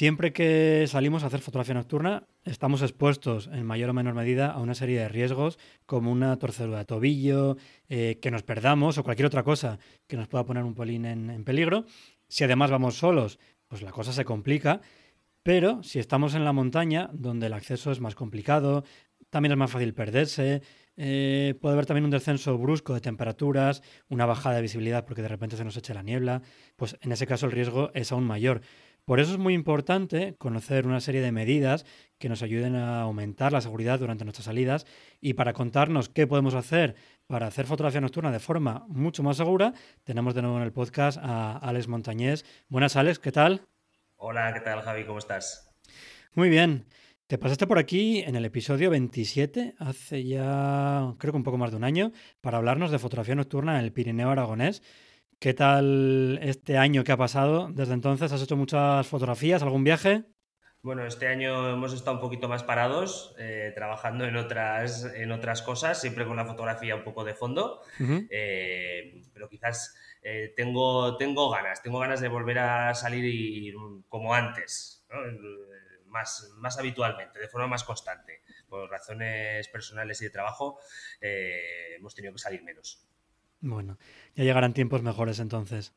Siempre que salimos a hacer fotografía nocturna, estamos expuestos en mayor o menor medida a una serie de riesgos como una torcedura de tobillo, eh, que nos perdamos o cualquier otra cosa que nos pueda poner un polín en peligro. Si además vamos solos, pues la cosa se complica. Pero si estamos en la montaña, donde el acceso es más complicado, también es más fácil perderse, eh, puede haber también un descenso brusco de temperaturas, una bajada de visibilidad porque de repente se nos eche la niebla, pues en ese caso el riesgo es aún mayor. Por eso es muy importante conocer una serie de medidas que nos ayuden a aumentar la seguridad durante nuestras salidas y para contarnos qué podemos hacer para hacer fotografía nocturna de forma mucho más segura, tenemos de nuevo en el podcast a Alex Montañés. Buenas Alex, ¿qué tal? Hola, ¿qué tal Javi? ¿Cómo estás? Muy bien. Te pasaste por aquí en el episodio 27, hace ya creo que un poco más de un año, para hablarnos de fotografía nocturna en el Pirineo Aragonés. ¿Qué tal este año que ha pasado desde entonces? ¿Has hecho muchas fotografías, algún viaje? Bueno, este año hemos estado un poquito más parados, eh, trabajando en otras, en otras cosas, siempre con la fotografía un poco de fondo, eh, pero quizás eh, tengo, tengo ganas, tengo ganas de volver a salir como antes, más, más habitualmente, de forma más constante. Por razones personales y de trabajo hemos tenido que salir menos. Bueno, ya llegarán tiempos mejores entonces.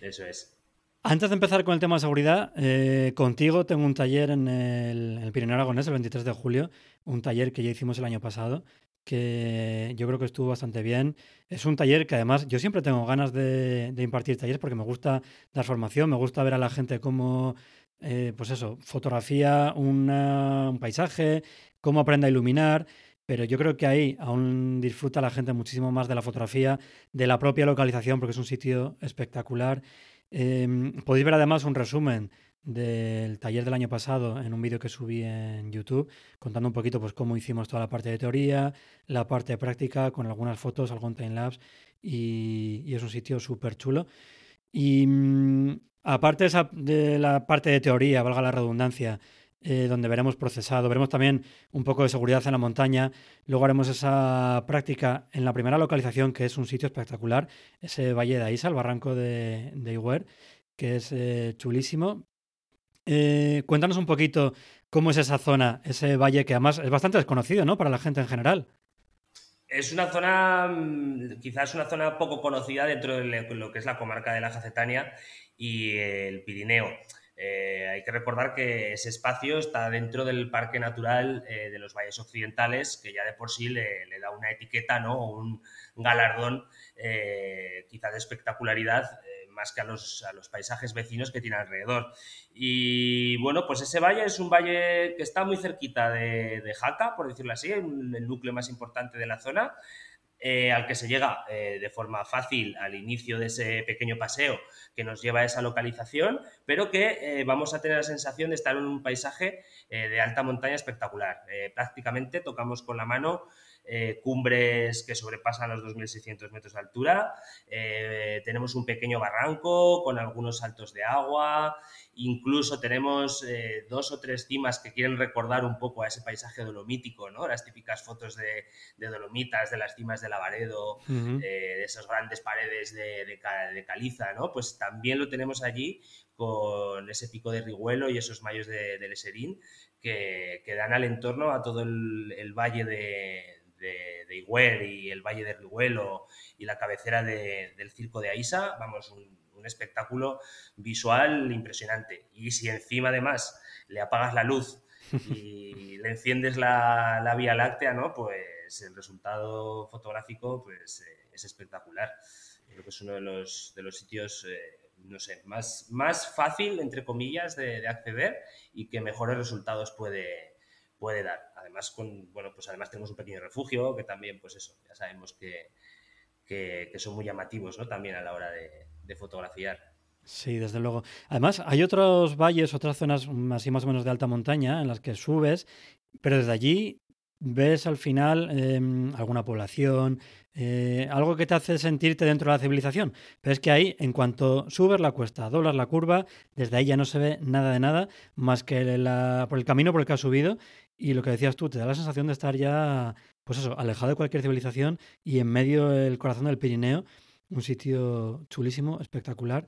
Eso es. Antes de empezar con el tema de seguridad, eh, contigo tengo un taller en el, en el, Pirineo Aragonés el 23 de julio, un taller que ya hicimos el año pasado, que yo creo que estuvo bastante bien. Es un taller que además yo siempre tengo ganas de, impartir talleres porque me gusta dar formación, me gusta ver a la gente cómo, eh, pues eso, fotografía un paisaje, cómo aprende a iluminar pero yo creo que ahí aún disfruta la gente muchísimo más de la fotografía, de la propia localización, porque es un sitio espectacular. Em, podéis ver además un resumen del taller del año pasado en un vídeo que subí en YouTube, contando un poquito pues, cómo hicimos toda la parte de teoría, la parte de práctica, con algunas fotos, algún timelapse, y, y es un sitio súper chulo. Y mm, aparte de la parte de teoría, valga la redundancia, eh, donde veremos procesado, veremos también un poco de seguridad en la montaña. Luego haremos esa práctica en la primera localización, que es un sitio espectacular, ese Valle de Aisa, el barranco de, de que es eh, chulísimo. Eh, cuéntanos un poquito cómo es esa zona, ese valle que además es bastante desconocido, ¿no? Para la gente en general. Es una zona, mm, quizás una zona poco conocida dentro de lo que es la comarca de la Jacetania y el Pirineo. Eh, hay que recordar que ese espacio está dentro del Parque Natural eh, de los Valles Occidentales, que ya de por sí le, da una etiqueta, ¿no? un galardón eh, quizá de espectacularidad más que a los, paisajes vecinos que tiene alrededor. Y bueno, pues ese valle es un valle que está muy cerquita de, de Jaca, por decirlo así, el núcleo más importante de la zona. Eh, al que se llega eh, de forma fácil al inicio de ese pequeño paseo que nos lleva a esa localización, pero que eh, vamos a tener la sensación de estar en un paisaje de alta montaña espectacular. prácticamente tocamos con la mano cumbres que sobrepasan los 2.600 metros de altura, tenemos un pequeño barranco con algunos saltos de agua, incluso tenemos dos o tres cimas que quieren recordar un poco a ese paisaje dolomítico, ¿no? las típicas fotos de, de dolomitas de las cimas de Lavaredo, eh, de esas grandes paredes de, caliza, ¿no? Pues también lo tenemos allí con ese pico de Riguelo y esos mayos de, de Leserín que, dan al entorno a todo el, valle de, de, y el valle de Riguelo y la cabecera del circo de Aisa, vamos, un, un espectáculo visual impresionante. Y si encima además le apagas la luz y le enciendes la, Vía Láctea, ¿no? Pues el resultado fotográfico pues, eh, es espectacular. Creo que es uno de los, de los sitios, eh, no sé, más, más fácil, entre comillas, de, acceder y que mejores resultados puede, puede dar. Además, con, bueno, pues además tenemos un pequeño refugio que también, pues eso, ya sabemos que, que, son muy llamativos, ¿no? También a la hora de, fotografiar. Sí, desde luego. Además, hay otros valles, otras zonas así más o menos de alta montaña en las que subes, pero desde allí ves al final em, alguna población, eh, algo que te hace sentirte dentro de la civilización. Pero es que ahí, en cuanto subes la cuesta, doblas la curva, desde ahí ya no se ve nada de nada más que por el camino por el que has subido. Y lo que decías tú, te da la sensación de estar ya, pues eso, alejado de cualquier civilización y en medio del corazón del Pirineo, un sitio chulísimo, espectacular.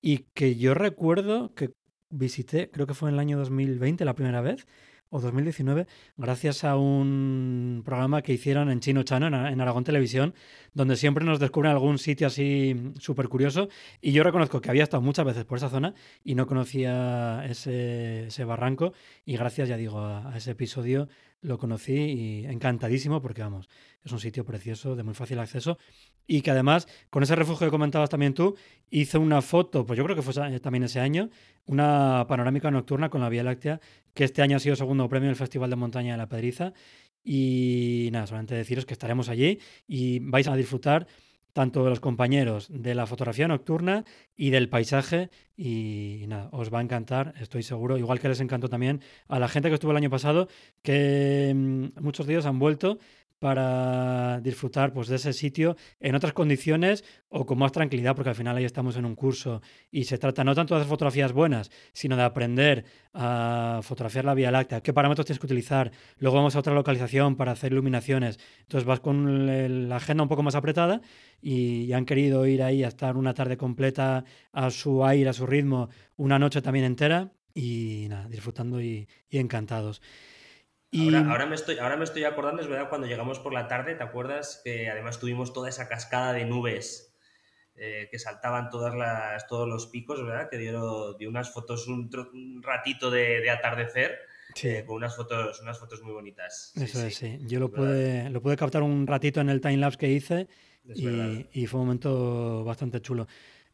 Y que yo recuerdo que visité, creo que fue en el año 2020 la primera vez, o 2019, gracias a un programa que hicieron en Chino Chano, en, Aragón Televisión, donde siempre nos descubren algún sitio así súper curioso. Y yo reconozco que había estado muchas veces por esa zona y no conocía ese, ese barranco. Y gracias, ya digo, a, a ese episodio lo conocí y encantadísimo porque, vamos, es un sitio precioso, de muy fácil acceso y que además, con ese refugio que comentabas también tú, hizo una foto, pues yo creo que fue también ese año, una panorámica nocturna con la Vía Láctea, que este año ha sido segundo premio en el Festival de Montaña de la Pedriza. Y nada, solamente deciros que estaremos allí y vais a disfrutar tanto de los compañeros de la fotografía nocturna y del paisaje. Y, nada, os va a encantar, estoy seguro. Igual que les encantó también a la gente que estuvo el año pasado, que mm, muchos de ellos han vuelto para disfrutar pues, de ese sitio en otras condiciones o con más tranquilidad, porque al final ahí estamos en un curso. Y se trata no tanto de hacer fotografías buenas, sino de aprender a fotografiar la Vía Láctea, qué parámetros tienes que utilizar, luego vamos a otra localización para hacer iluminaciones, entonces vas con la agenda un poco más apretada y, han querido ir ahí a estar una tarde completa a su aire, a su ritmo, una noche también entera y nada, disfrutando y encantados. Ahora, me estoy, ahora me estoy acordando, es verdad, cuando llegamos por la tarde, ¿te acuerdas? Que además tuvimos toda esa cascada de nubes eh, que saltaban todas las, todos los picos, ¿verdad? Que dieron, dio unas fotos, un, ratito de, atardecer. Eh, con unas fotos, unas fotos muy bonitas. Eso es, sí. Yo lo pude, lo pude captar un ratito en el timelapse que hice y, fue un momento bastante chulo.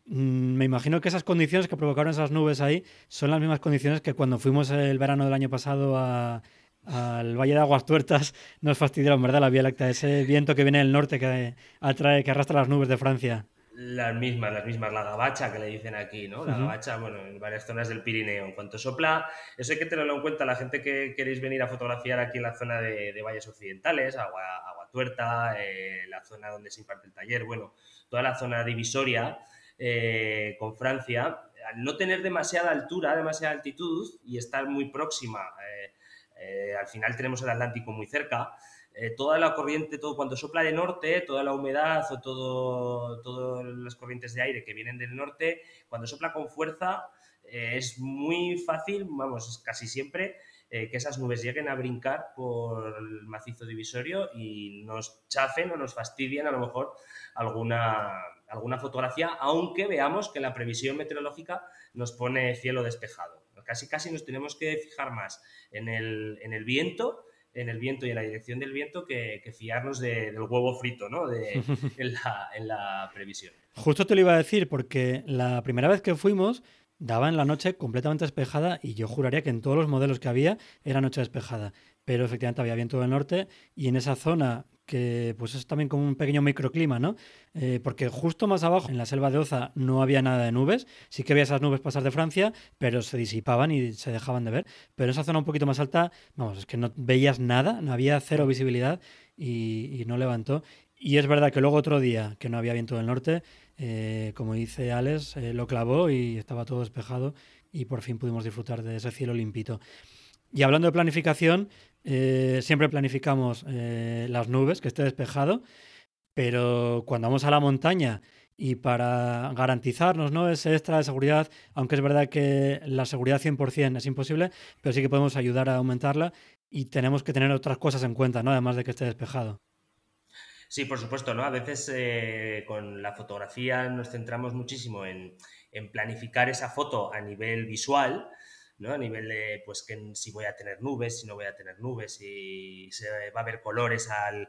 Mm, me imagino que esas condiciones que provocaron esas nubes ahí son las mismas condiciones que cuando fuimos el verano del año pasado a, al Valle de Aguas Tuertas nos fastidiaron, ¿verdad? La Vía Láctea, ese viento que viene del norte que atrae, que arrastra las nubes de Francia. Las mismas, las mismas, la gabacha que le dicen aquí, ¿no? La gabacha, bueno, en varias zonas del Pirineo. En cuanto sopla, eso hay que tenerlo en cuenta, la gente que queréis venir a fotografiar aquí en la zona de, valles occidentales, Agua, Agua Tuerta, eh, la zona donde se imparte el taller, bueno, toda la zona divisoria eh, con Francia, al no tener demasiada altura, demasiada altitud y estar muy próxima eh, eh, al final tenemos el Atlántico muy cerca. Eh, toda la corriente, todo cuando sopla de norte, toda la humedad o todo, todas las corrientes de aire que vienen del norte, cuando sopla con fuerza, eh, es muy fácil, vamos, casi siempre, que esas nubes lleguen a brincar por el macizo divisorio y nos chafen o nos fastidien a lo mejor alguna, alguna fotografía, aunque veamos que la previsión meteorológica nos pone cielo despejado. Casi casi nos tenemos que fijar más en el, en el viento en el viento y en la dirección del viento que, fiarnos del huevo frito, ¿no? De, en, la, en, la, previsión. Justo te lo iba a decir, porque la primera vez que fuimos daba en la noche completamente despejada y yo juraría que en todos los modelos que había era noche despejada. Pero efectivamente había viento del norte y en esa zona que pues es también como un pequeño microclima, ¿no? Eh, porque justo más abajo, en la selva de Oza, no había nada de nubes. Sí que había esas nubes pasar de Francia, pero se disipaban y se dejaban de ver. Pero en esa zona un poquito más alta, vamos, es que no veías nada, no había cero visibilidad y, no levantó. Y es verdad que luego otro día, que no había viento del norte, eh, como dice Alex, eh, lo clavó y estaba todo despejado y por fin pudimos disfrutar de ese cielo limpito. Y hablando de planificación, eh, siempre planificamos eh, las nubes, que esté despejado, pero cuando vamos a la montaña y para garantizarnos ¿no? ese extra de seguridad, aunque es verdad que la seguridad 100% es imposible, pero sí que podemos ayudar a aumentarla y tenemos que tener otras cosas en cuenta, ¿no? además de que esté despejado. Sí, por supuesto, ¿no? A veces eh, con la fotografía nos centramos muchísimo en, planificar esa foto a nivel visual, ¿no? A nivel de, pues, que si voy a tener nubes, si no voy a tener nubes, si se va a ver colores al,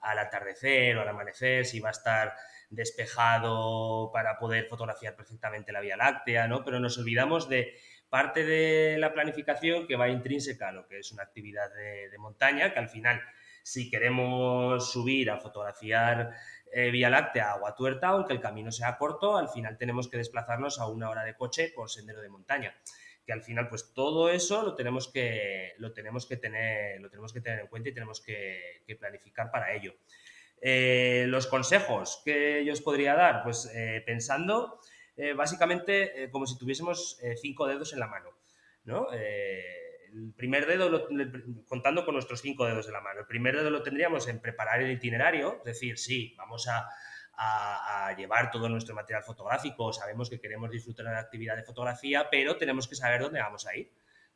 al atardecer o al amanecer, si va a estar despejado para poder fotografiar perfectamente la Vía Láctea, ¿no? Pero nos olvidamos de parte de la planificación que va intrínseca a lo que es una actividad de, montaña, que al final, si queremos subir a fotografiar eh, Vía Láctea a Tuerta, aunque el camino sea corto, al final tenemos que desplazarnos a una hora de coche por sendero de montaña que al final pues todo eso lo tenemos que, lo tenemos que, tener, lo tenemos que tener en cuenta y tenemos que, planificar para ello. Eh, los consejos que yo os podría dar, pues eh, pensando eh, básicamente como si tuviésemos cinco dedos en la mano, ¿no? el primer dedo, contando con nuestros cinco dedos de la mano, el primer dedo lo tendríamos en preparar el itinerario, es decir, sí, vamos a, a, llevar todo nuestro material fotográfico, sabemos que queremos disfrutar de la actividad de fotografía, pero tenemos que saber dónde vamos a ir.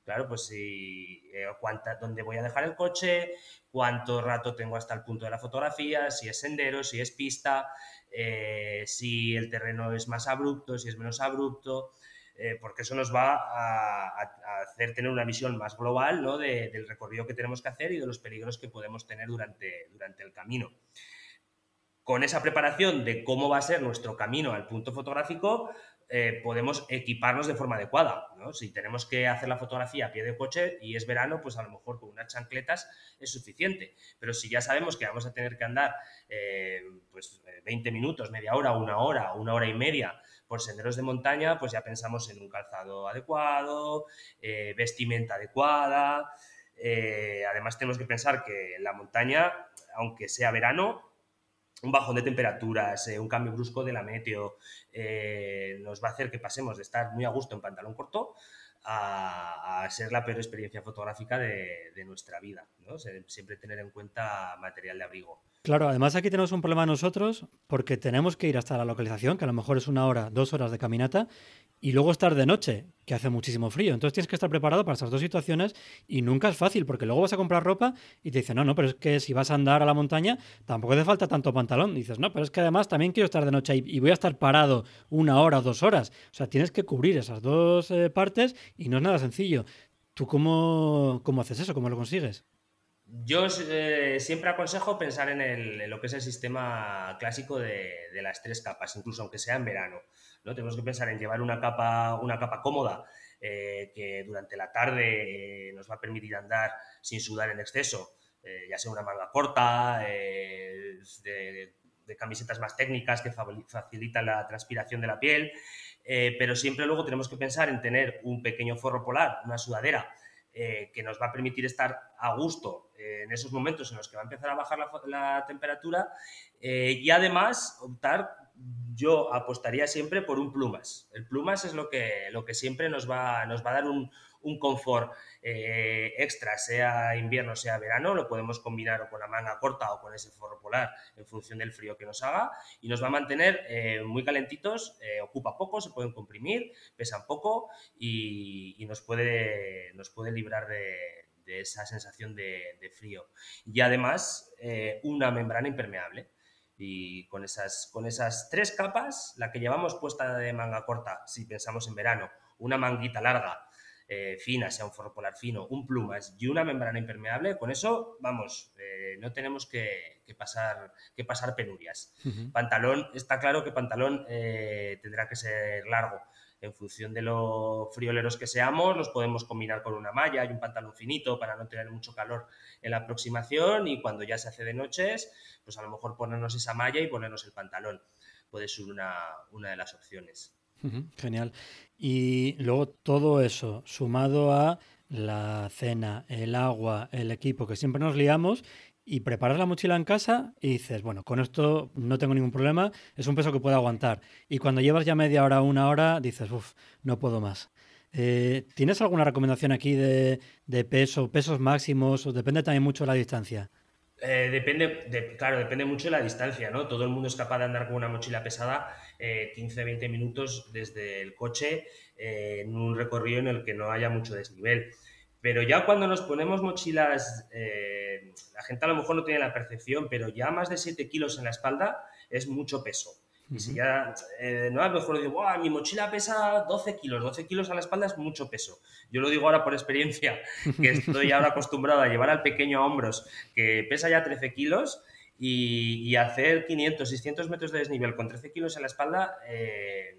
Claro, pues si, eh, cuánta, dónde voy a dejar el coche, cuánto rato tengo hasta el punto de la fotografía, si es sendero, si es pista, eh, si el terreno es más abrupto, si es menos abrupto, eh, porque eso nos va a, hacer tener una visión más global ¿no? del recorrido que tenemos que hacer y de los peligros que podemos tener durante, durante el camino con esa preparación de cómo va a ser nuestro camino al punto fotográfico, eh, podemos equiparnos de forma adecuada. Si tenemos que hacer la fotografía a pie de coche y es verano, pues a lo mejor con unas chancletas es suficiente. Pero si ya sabemos que vamos a tener que andar eh, pues 20 minutos, media hora, una hora, una hora y media por senderos de montaña, pues ya pensamos en un calzado adecuado, eh, vestimenta adecuada. además tenemos que pensar que la montaña, aunque sea verano, un bajón de temperaturas, eh, un cambio brusco de la meteo, eh, nos va a hacer que pasemos de estar muy a gusto en pantalón corto a, ser la peor experiencia fotográfica de, nuestra vida. Siempre tener en cuenta material de abrigo. Claro, además aquí tenemos un problema nosotros porque tenemos que ir hasta la localización, que a lo mejor es una hora, dos horas de caminata, y luego estar de noche, que hace muchísimo frío. Entonces tienes que estar preparado para estas dos situaciones y nunca es fácil porque luego vas a comprar ropa y te dicen, no, no, pero es que si vas a andar a la montaña tampoco hace falta tanto pantalón. dices, no, pero es que además también quiero estar de noche y voy a estar parado una hora dos horas. O sea, tienes que cubrir esas dos eh, partes y no es nada sencillo. ¿Tú cómo, cómo haces eso? ¿Cómo lo consigues? Yo eh, siempre aconsejo pensar en, lo que es el sistema clásico de, de las tres capas, incluso aunque sea en verano. Tenemos que pensar en llevar una capa, una capa cómoda eh, que durante la tarde eh, nos va a permitir andar sin sudar en exceso, ya sea una manga corta, de, camisetas más técnicas que facilitan la transpiración de la piel, pero siempre luego tenemos que pensar en tener un pequeño forro polar, una sudadera, que nos va a permitir estar a gusto en esos momentos en los que va a empezar a bajar la, temperatura y además optar yo apostaría siempre por un plumas. El plumas es lo que, lo que siempre nos va, nos va a dar un, confort eh, extra, sea invierno, sea verano, lo podemos combinar o con la manga corta o con ese forro polar en función del frío que nos haga y nos va a mantener eh, muy calentitos, eh, ocupa poco, se pueden comprimir, pesan poco y, nos, puede, nos puede librar de, esa sensación de, de, frío. Y además, una membrana impermeable. Y con esas, con esas tres capas, la que llevamos puesta de manga corta, si pensamos en verano, una manguita larga, eh, fina, sea un forro polar fino, un plumas y una membrana impermeable, con eso, vamos, eh, no tenemos que, pasar, que pasar penurias. Pantalón, está claro que pantalón eh, tendrá que ser largo en función de lo frioleros que seamos, los podemos combinar con una malla y un pantalón finito para no tener mucho calor en la aproximación y cuando ya se hace de noches, pues a lo mejor ponernos esa malla y ponernos el pantalón. Puede ser una, de las opciones. Genial. Y luego todo eso, sumado a la cena, el agua, el equipo, que siempre nos liamos y preparas la mochila en casa y dices, bueno, con esto no tengo ningún problema, es un peso que puedo aguantar. Y cuando llevas ya media hora, una hora, dices, uff, no puedo más. Eh, ¿Tienes alguna recomendación aquí de, peso, pesos máximos? O depende también mucho de la distancia. Eh, depende, claro, depende mucho de la distancia, ¿no? Todo el mundo es capaz de andar con una mochila pesada 15-20 eh, minutos desde el coche en un recorrido en el que no haya mucho desnivel. Pero ya cuando nos ponemos mochilas la gente a lo mejor no tiene la percepción, pero ya más de 7 kilos en la espalda es mucho peso. Y si ya, eh, no, a lo mejor digo, mi mochila pesa 12 kilos, 12 kilos a la espalda es mucho peso. Yo lo digo ahora por experiencia, que estoy ahora acostumbrado a llevar al pequeño a hombros, que pesa ya 13 kilos, y, hacer 500, 600 metros de desnivel con 13 kilos en la espalda eh,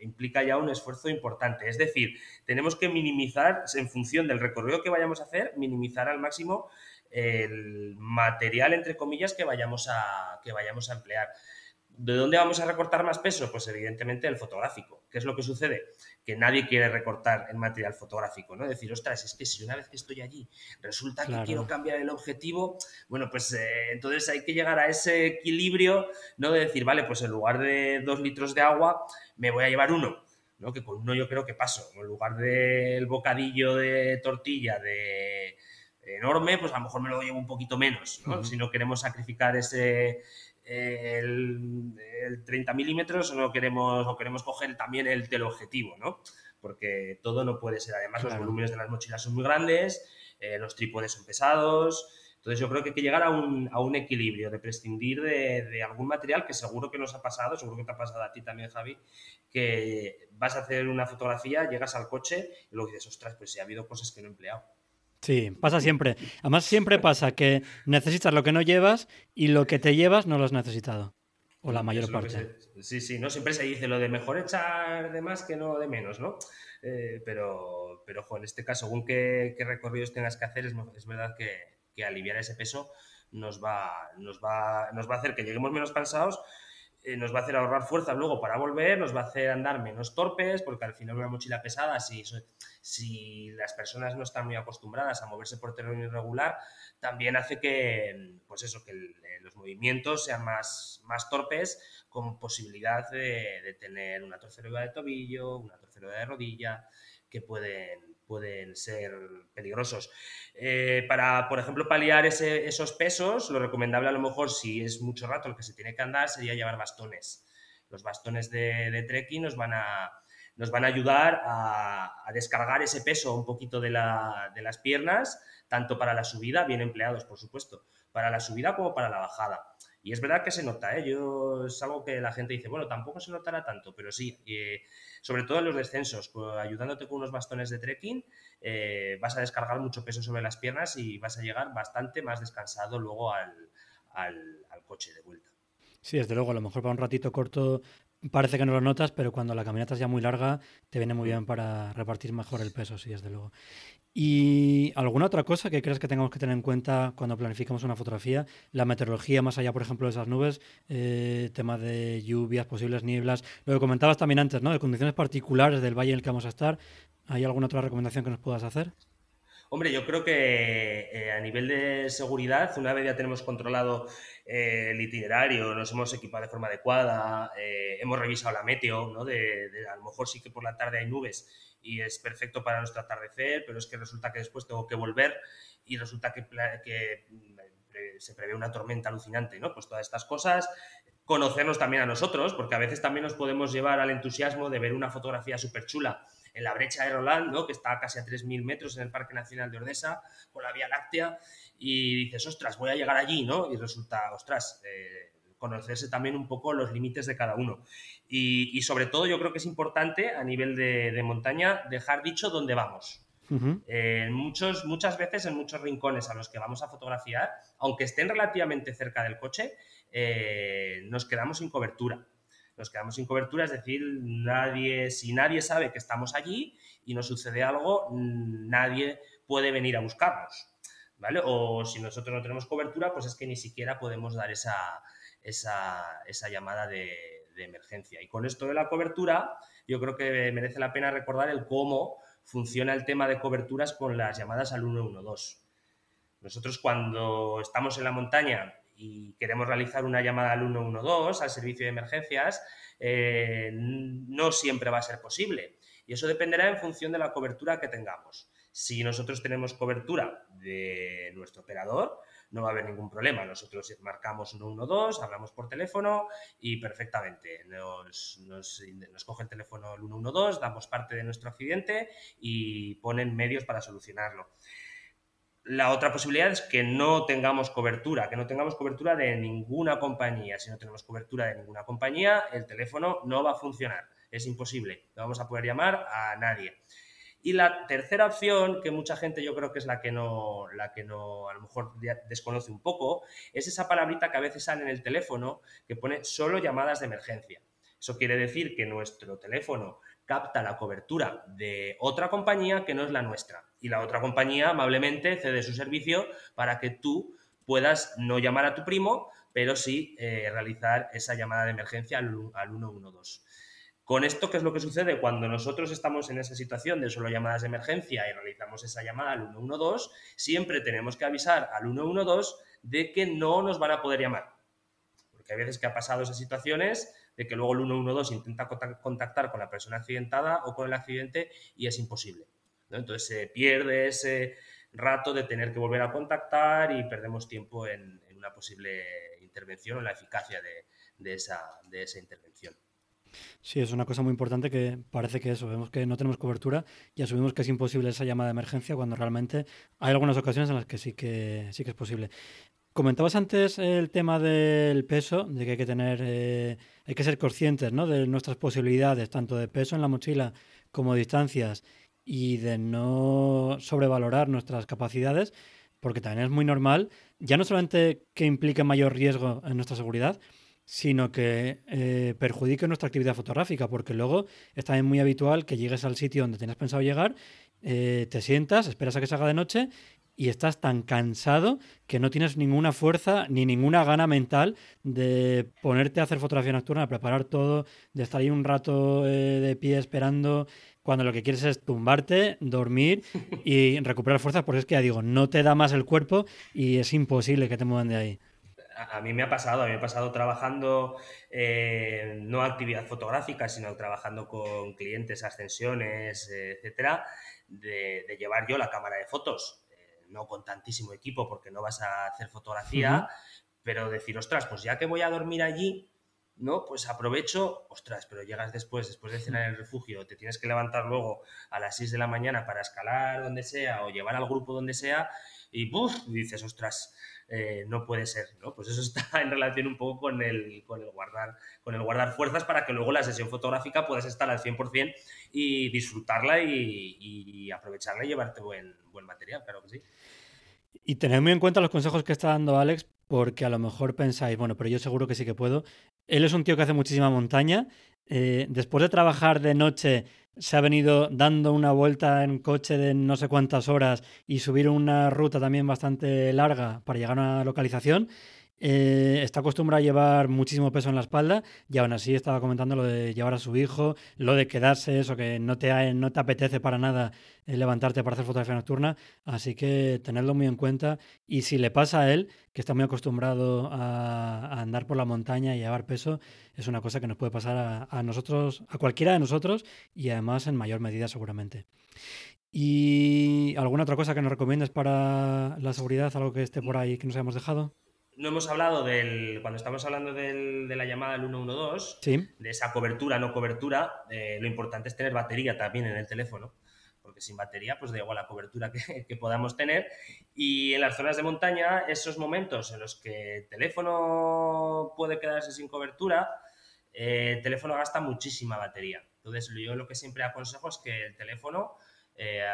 implica ya un esfuerzo importante. Es decir, tenemos que minimizar, en función del recorrido que vayamos a hacer, minimizar al máximo el material, entre comillas, que vayamos a, que vayamos a emplear. ¿De dónde vamos a recortar más peso? Pues evidentemente el fotográfico. ¿Qué es lo que sucede? Que nadie quiere recortar el material fotográfico, ¿no? Decir, ostras, es que si una vez que estoy allí resulta que quiero cambiar el objetivo, bueno, pues eh, entonces hay que llegar a ese equilibrio, ¿no? De decir, vale, pues en lugar de dos litros de agua, me voy a llevar uno, ¿no? Que con uno yo creo que paso. En lugar del bocadillo de tortilla de enorme, pues a lo mejor me lo llevo un poquito menos, ¿no? Si no queremos sacrificar ese, el, 30 milímetros o no queremos, o queremos coger también el teleobjetivo, ¿no? Porque todo no puede ser. Además, los volúmenes de las mochilas son muy grandes, eh, los trípodes son pesados. Entonces, yo creo que hay que llegar a un, a un equilibrio, de prescindir de, de, algún material que seguro que nos ha pasado, seguro que te ha pasado a ti también, Javi, que vas a hacer una fotografía, llegas al coche y luego dices, ostras, pues sí, ha habido cosas que no he empleado. Sí, pasa siempre. Además, siempre pasa que necesitas lo que no llevas y lo que te llevas no lo has necesitado. O la mayor parte. sí, sí, ¿no? Siempre se dice lo de mejor echar de más que no de menos, ¿no? Eh, pero, pero, ojo, en este caso, según qué, recorridos tengas que hacer, es, es verdad que, aliviar ese peso nos va, nos, va, nos va a hacer que lleguemos menos cansados eh, nos va a hacer ahorrar fuerza luego para volver, nos va a hacer andar menos torpes, porque al final una mochila pesada, si, si las personas no están muy acostumbradas a moverse por terreno irregular, también hace que, pues eso, que eh, los movimientos sean más, más torpes, con posibilidad de, tener una torcedura de tobillo, una torcedura de rodilla, que pueden, pueden ser peligrosos. Eh, para, por ejemplo, paliar esos pesos, lo recomendable a lo mejor si es mucho rato lo que se tiene que andar sería llevar bastones. Los bastones de, trekking nos van a, nos van a ayudar a, descargar ese peso un poquito de, de las piernas, tanto para la subida, bien empleados por supuesto, para la subida como para la bajada. Y es verdad que se nota, ¿eh? Yo, es algo que la gente dice, bueno, tampoco se notará tanto, pero sí, eh, sobre todo en los descensos, ayudándote con unos bastones de trekking, eh, vas a descargar mucho peso sobre las piernas y vas a llegar bastante más descansado luego al, al, coche de vuelta. Sí, desde luego, a lo mejor para un ratito corto parece que no lo notas, pero cuando la caminata es ya muy larga, te viene muy mm. bien para repartir mejor el peso, sí, desde luego. ¿Y alguna otra cosa que crees que tengamos que tener en cuenta cuando planificamos una fotografía? La meteorología, más allá, por ejemplo, de esas nubes, eh, tema de lluvias, posibles nieblas. Lo que comentabas también antes, ¿no? De condiciones particulares del valle en el que vamos a estar. ¿Hay alguna otra recomendación que nos puedas hacer? Hombre, yo creo que eh, a nivel de seguridad, una vez ya tenemos controlado eh, el itinerario, nos hemos equipado de forma adecuada, hemos revisado la meteo, ¿no? De, de, a lo mejor sí que por la tarde hay nubes y es perfecto para nuestro atardecer, pero es que resulta que después tengo que volver y resulta que, que mm, se prevé una tormenta alucinante, ¿no? Pues todas estas cosas, conocernos también a nosotros, porque a veces también nos podemos llevar al entusiasmo de ver una fotografía súper chula en la brecha de Roland, ¿no? que está casi a 3.000 metros en el Parque Nacional de Ordesa, con la Vía Láctea, y dices, ostras, voy a llegar allí, ¿no? Y resulta, ostras, eh, conocerse también un poco los límites de cada uno. Y, sobre todo yo creo que es importante a nivel de, montaña dejar dicho dónde vamos. Eh, muchos, muchas veces en muchos rincones a los que vamos a fotografiar, aunque estén relativamente cerca del coche, eh, nos quedamos sin cobertura. Nos quedamos sin cobertura, es decir, nadie, si nadie sabe que estamos allí y nos sucede algo, nadie puede venir a buscarnos. ¿Vale? O si nosotros no tenemos cobertura, pues es que ni siquiera podemos dar esa, esa, llamada de, emergencia. Y con esto de la cobertura, yo creo que merece la pena recordar el cómo funciona el tema de coberturas con las llamadas al 112. Nosotros cuando estamos en la montaña y queremos realizar una llamada al 112, al servicio de emergencias, eh, no siempre va a ser posible. Y eso dependerá en función de la cobertura que tengamos. Si nosotros tenemos cobertura de nuestro operador, no va a haber ningún problema. Nosotros marcamos 112, hablamos por teléfono y perfectamente nos, nos, coge el teléfono el 112, damos parte de nuestro accidente y ponen medios para solucionarlo. la otra posibilidad es que no tengamos cobertura, que no tengamos cobertura de ninguna compañía. Si no tenemos cobertura de ninguna compañía, el teléfono no va a funcionar. Es imposible. No vamos a poder llamar a nadie. Y la tercera opción, que mucha gente yo creo que es la que no, la que no a lo mejor desconoce un poco, es esa palabrita que a veces sale en el teléfono que pone solo llamadas de emergencia. Eso quiere decir que nuestro teléfono capta la cobertura de otra compañía que no es la nuestra. Y la otra compañía amablemente cede su servicio para que tú puedas no llamar a tu primo, pero sí eh, realizar esa llamada de emergencia al, al 112. Con esto, ¿qué es lo que sucede? Cuando nosotros estamos en esa situación de solo llamadas de emergencia y realizamos esa llamada al 112, siempre tenemos que avisar al 112 de que no nos van a poder llamar. Porque hay veces que ha pasado esas situaciones de que luego el 112 intenta contactar con la persona accidentada o con el accidente y es imposible. Entonces se pierde ese rato de tener que volver a contactar y perdemos tiempo en, una posible intervención o la eficacia de esa intervención. Sí, es una cosa muy importante que parece que eso, vemos que no tenemos cobertura y asumimos que es imposible esa llamada de emergencia cuando realmente hay algunas ocasiones en las que sí que, sí que es posible. Comentabas antes el tema del peso, de que hay que tener, eh, hay que ser conscientes ¿no? de nuestras posibilidades, tanto de peso en la mochila como distancias, y de no sobrevalorar nuestras capacidades, porque también es muy normal, ya no solamente que implique mayor riesgo en nuestra seguridad, sino que eh, perjudique nuestra actividad fotográfica, porque luego es también muy habitual que llegues al sitio donde tenías pensado llegar, eh, te sientas, esperas a que se haga de noche y estás tan cansado que no tienes ninguna fuerza ni ninguna gana mental de ponerte a hacer fotografía nocturna, preparar todo, de estar ahí un rato eh, de pie esperando, cuando lo que quieres es tumbarte, dormir y recuperar fuerzas, porque es que ya digo, no te da más el cuerpo y es imposible que te muevan de ahí a mí me ha pasado, a mí me ha pasado trabajando eh, no actividad fotográfica, sino trabajando con clientes, ascensiones, etcétera, de, llevar yo la cámara de fotos, eh, no con tantísimo equipo porque no vas a hacer fotografía, pero decir, ostras, pues ya que voy a dormir allí, ¿no? Pues aprovecho, ostras, pero llegas después, después de cenar en el refugio, te tienes que levantar luego a las 6 de la mañana para escalar donde sea o llevar al grupo donde sea y ¡buf! dices, ostras, eh, no puede ser, ¿no? Pues eso está en relación un poco con el, con el, guardar, con el guardar fuerzas para que luego la sesión fotográfica puedas estar al 100% y disfrutarla y, aprovecharla y llevarte buen, buen material, claro que sí. Y tened muy en cuenta los consejos que está dando Alex, porque a lo mejor pensáis, bueno, pero yo seguro que sí que puedo. Él es un tío que hace muchísima montaña. Eh, después de trabajar de noche se ha venido dando una vuelta en coche de no sé cuántas horas y subir una ruta también bastante larga para llegar a una localización. Eh, está acostumbrado a llevar muchísimo peso en la espalda y aún así estaba comentando lo de llevar a su hijo, lo de quedarse, eso que no te, no te apetece para nada eh, levantarte para hacer fotografía nocturna, así que tenedlo muy en cuenta y si le pasa a él, que está muy acostumbrado a, andar por la montaña y llevar peso, es una cosa que nos puede pasar a, a nosotros, a cualquiera de nosotros y además en mayor medida seguramente. ¿Y alguna otra cosa que nos recomiendes para la seguridad? ¿Algo que esté por ahí que nos hayamos dejado? No hemos hablado del, cuando estamos hablando del, de la llamada al 112, de esa cobertura, no cobertura, eh, lo importante es tener batería también en el teléfono, porque sin batería pues da igual la cobertura que, podamos tener. Y en las zonas de montaña, esos momentos en los que el teléfono puede quedarse sin cobertura, eh, el teléfono gasta muchísima batería. Entonces yo lo que siempre aconsejo es que el teléfono... Eh,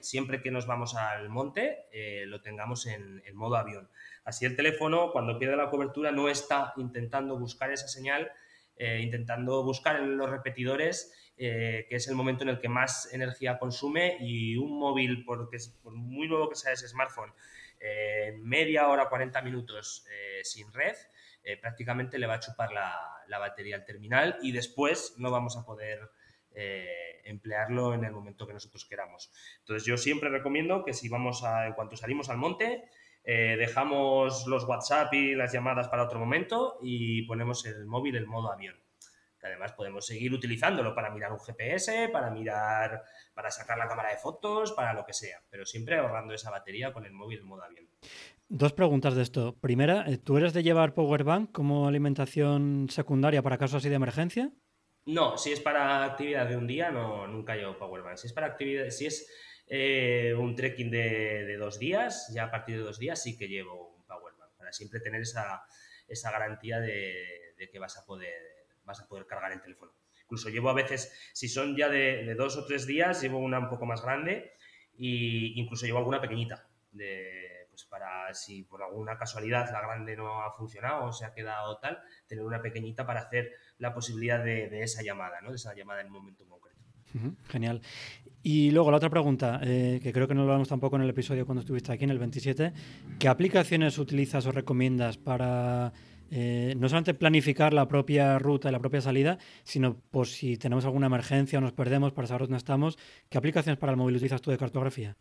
siempre que nos vamos al monte, lo tengamos en, en modo avión Así el teléfono, cuando pierde la cobertura, no está intentando buscar esa señal, eh, intentando buscar en los repetidores, eh, que es el momento en el que más energía consume y un móvil, porque por muy nuevo que sea ese smartphone, eh, media hora, 40 minutos sin red, prácticamente le va a chupar la, batería al terminal y después no vamos a poder emplearlo en el momento que nosotros queramos. Entonces yo siempre recomiendo que si vamos a, en cuanto salimos al monte, eh, dejamos los WhatsApp y las llamadas para otro momento y ponemos el móvil en modo avión. Que además podemos seguir utilizándolo para mirar un GPS, para mirar, para sacar la cámara de fotos, para lo que sea, pero siempre ahorrando esa batería con el móvil en modo avión. Dos preguntas de esto. Primera, eh, ¿tú eres de llevar Powerbank como alimentación secundaria para casos así de emergencia? No, si es para actividad de un día, no, nunca llevo Powerbank. Si es para actividad, si es eh, un trekking de, dos días, ya a partir de dos días sí que llevo un powerbank, para siempre tener esa, esa garantía de, que vas a, poder, vas a poder cargar el teléfono. Incluso llevo a veces, si son ya de, dos o tres días, llevo una un poco más grande e incluso llevo alguna pequeñita, de, pues para si por alguna casualidad la grande no ha funcionado o se ha quedado tal, tener una pequeñita para hacer la posibilidad de, esa llamada, ¿no? de esa llamada en un momento concreto. Genial. Y luego la otra pregunta, eh, que creo que no lo hablamos tampoco en el episodio cuando estuviste aquí, en el 27, ¿qué aplicaciones utilizas o recomiendas para eh, no solamente planificar la propia ruta y la propia salida, sino por si tenemos alguna emergencia o nos perdemos para saber dónde estamos, ¿qué aplicaciones para el móvil utilizas tú de cartografía?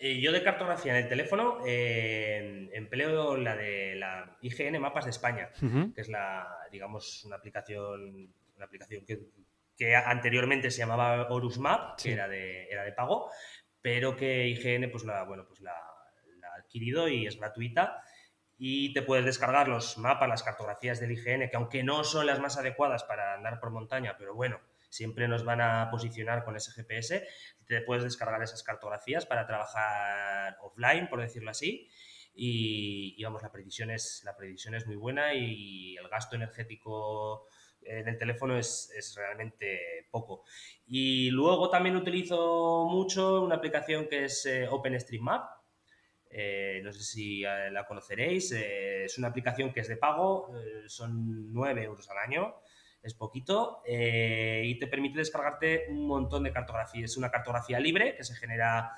Eh, yo de cartografía en el teléfono empleo la de la IGN Mapas de España, que es la, digamos, una aplicación, una aplicación que que anteriormente se llamaba Horus Map, que era, de, era de pago, pero que IGN pues la, bueno, pues la, ha adquirido y es gratuita. Y te puedes descargar los mapas, las cartografías del IGN, que aunque no son las más adecuadas para andar por montaña, pero bueno, siempre nos van a posicionar con ese GPS, te puedes descargar esas cartografías para trabajar offline, por decirlo así. Y, y, vamos, la predicción, es, la predicción es muy buena y el gasto energético en el teléfono es, es, realmente poco. Y luego también utilizo mucho una aplicación que es eh, OpenStreetMap. Eh, no sé si eh, la conoceréis. es una aplicación que es de pago, son 9 euros al año, es poquito, y te permite descargarte un montón de cartografías. Es una cartografía libre que se genera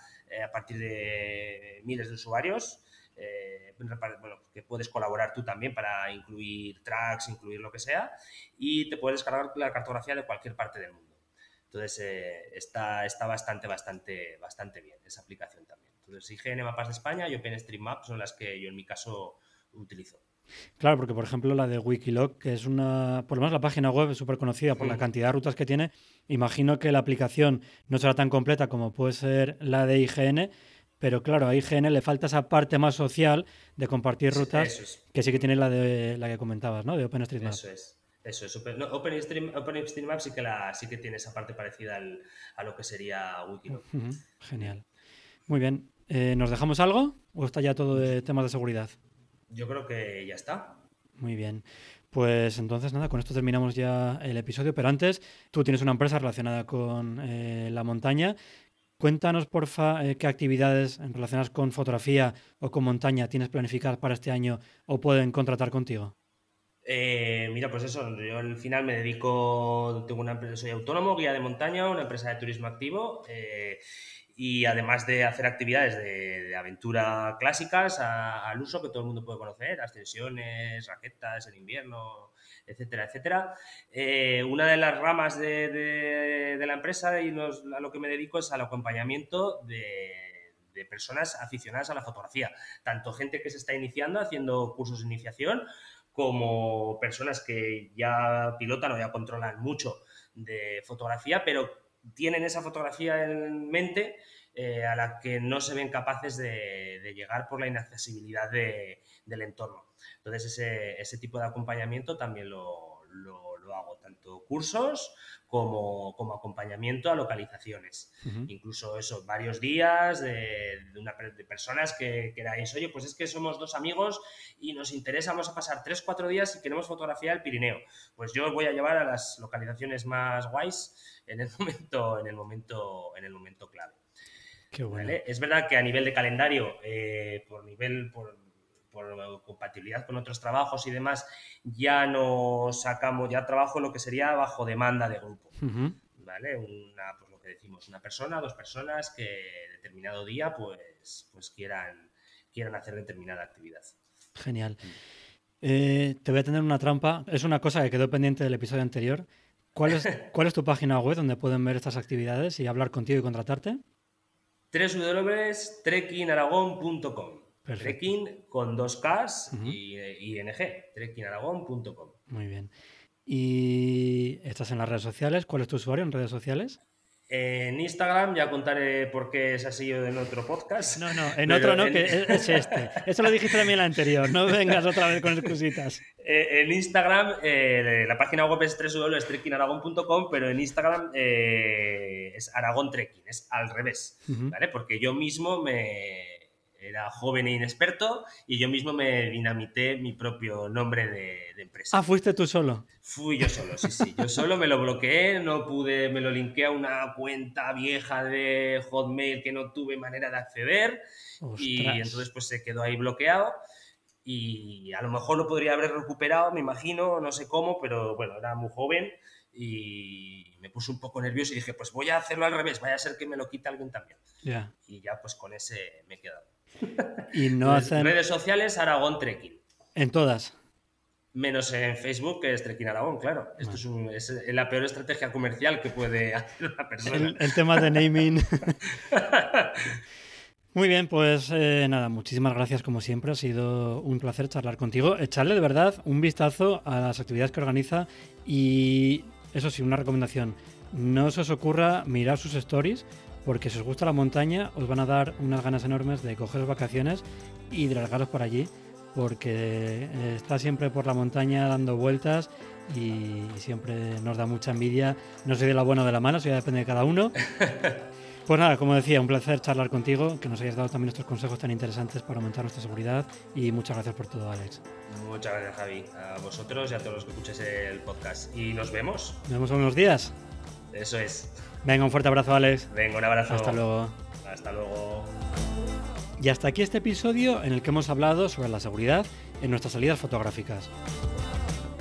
a partir de miles de usuarios bueno, que puedes colaborar tú también para incluir tracks, incluir lo que sea, y te puedes descargar la cartografía de cualquier parte del mundo. Entonces eh, está, está bastante, bastante, bastante bien esa aplicación también. Entonces IGN Mapas de España y OpenStreetMap son las que yo en mi caso utilizo. Claro, porque por ejemplo la de Wikiloc, que es una, por lo menos la página web es súper conocida por la mm. cantidad de rutas que tiene, imagino que la aplicación no será tan completa como puede ser la de IGN, pero claro, a IGN le falta esa parte más social de compartir rutas que sí que tiene la de la que comentabas, ¿no? De OpenStreetMap. Eso es. Eso es. OpenStreetMap sí que, la, sí que tiene esa parte parecida a lo que sería Wikiloc. Genial. Muy bien. Eh, ¿Nos dejamos algo o está ya todo de temas de seguridad? Yo creo que ya está. Muy bien. Pues entonces nada, con esto terminamos ya el episodio, pero antes tú tienes una empresa relacionada con eh, la montaña Cuéntanos, porfa, eh, qué actividades relacionadas con fotografía o con montaña tienes planificadas para este año o pueden contratar contigo. Eh, mira, pues eso, yo al final me dedico, tengo una empresa, soy autónomo, guía de montaña, una empresa de turismo activo eh, y además de hacer actividades de, aventura clásicas al uso que todo el mundo puede conocer, ascensiones, raquetas en invierno, etcétera, etcétera. Eh, una de las ramas de, la empresa y a lo que me dedico es al acompañamiento de, personas aficionadas a la fotografía, tanto gente que se está iniciando haciendo cursos de iniciación, como personas que ya pilotan o ya controlan mucho de fotografía, pero tienen esa fotografía en mente eh, a la que no se ven capaces de, llegar por la inaccesibilidad del entorno. Entonces, ese, tipo de acompañamiento también lo, hago, tanto cursos como, acompañamiento a localizaciones. Incluso eso, varios días de, de, personas que queráis, oye, pues es que somos dos amigos y nos interesa, vamos a pasar tres, cuatro días y queremos fotografiar el Pirineo. Pues yo os voy a llevar a las localizaciones más guays en el momento, en el momento, en el momento clave. Es verdad que a nivel de calendario, eh, por nivel, por por compatibilidad con otros trabajos y demás, ya no sacamos, ya trabajo en lo que sería bajo demanda de grupo. ¿Vale? Una, pues lo que decimos, una persona, dos personas que determinado día pues, pues quieran, quieran hacer determinada actividad. Genial. Eh, te voy a tener una trampa. Es una cosa que quedó pendiente del episodio anterior. ¿Cuál es, ¿Cuál es tu página web donde pueden ver estas actividades y hablar contigo y contratarte? www.trekkingaragón.com Trekking con dos Ks y ING, trekkingaragón.com. Muy bien. ¿Y estás en las redes sociales? ¿Cuál es tu usuario en redes sociales? En Instagram ya contaré por qué es así en otro podcast. No, no, en otro no, que es este. Eso lo dijiste también en el anterior, no vengas otra vez con excusitas. Eh, en Instagram, eh, la página web es www.trekkingaragón.com, pero en Instagram eh, es Aragón Trekking, es al revés, ¿vale? Porque yo mismo me era joven e inexperto y yo mismo me dinamité mi propio nombre de, empresa. Ah, fuiste tú solo. Fui yo solo, sí, sí. Yo solo me lo bloqueé, no pude, me lo linké a una cuenta vieja de Hotmail que no tuve manera de acceder y entonces pues se quedó ahí bloqueado y a lo mejor lo podría haber recuperado, me imagino, no sé cómo, pero bueno, era muy joven y me puse un poco nervioso y dije, pues voy a hacerlo al revés, vaya a ser que me lo quite alguien también. Y ya pues con ese me he quedado. Y no hacen... Redes sociales, Aragón Trekking. En todas. Menos en Facebook, que es Trekking Aragón, claro. Esto es, la peor estrategia comercial que puede hacer una persona. El, tema de naming. Muy bien, pues eh, nada, muchísimas gracias como siempre. Ha sido un placer charlar contigo. Echarle de verdad un vistazo a las actividades que organiza y eso sí, una recomendación. No se os ocurra mirar sus stories porque si os gusta la montaña os van a dar unas ganas enormes de coger vacaciones y de largaros por allí, porque eh, está siempre por la montaña dando vueltas y siempre nos da mucha envidia. No soy de la buena o de la mala, eso ya depende de cada uno. Pues nada, como decía, un placer charlar contigo, que nos hayas dado también estos consejos tan interesantes para aumentar nuestra seguridad y muchas gracias por todo, Alex. Muchas gracias, Javi, a vosotros y a todos los que escuchéis el podcast. Y nos vemos. Nos vemos en unos días. Eso es. Venga, un fuerte abrazo, Alex. Venga, un abrazo. Hasta luego. Hasta luego. Y hasta aquí este episodio en el que hemos hablado sobre la seguridad en nuestras salidas fotográficas.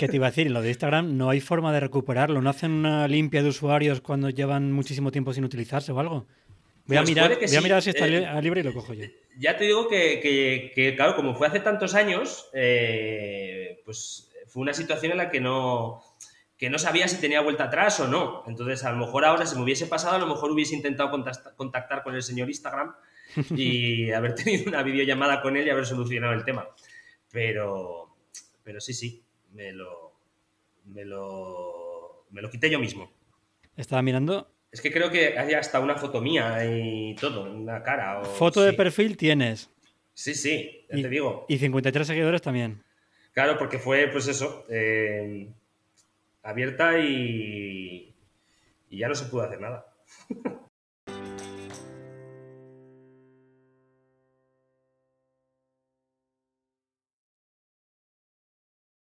¿Qué te iba a decir? En lo de Instagram no hay forma de recuperarlo. ¿No hacen una limpia de usuarios cuando llevan muchísimo tiempo sin utilizarse o algo? Voy a, mirar, voy a mirar si está eh, libre y lo cojo yo. Ya te digo que, claro, como fue hace tantos años, eh, pues fue una situación en la que no, que no sabía si tenía vuelta atrás o no. Entonces, a lo mejor ahora se me hubiese pasado, a lo mejor hubiese intentado contactar con el señor Instagram y haber tenido una videollamada con él y haber solucionado el tema. Pero, pero sí, sí, me lo, me lo, me lo quité yo mismo. Estaba mirando. Es que creo que hay hasta una foto mía y todo, una cara. foto de perfil tienes. Sí, sí, ya te digo. Y 53 seguidores también. Claro, porque fue, pues eso, eh, abierta y, y ya no se pudo hacer nada.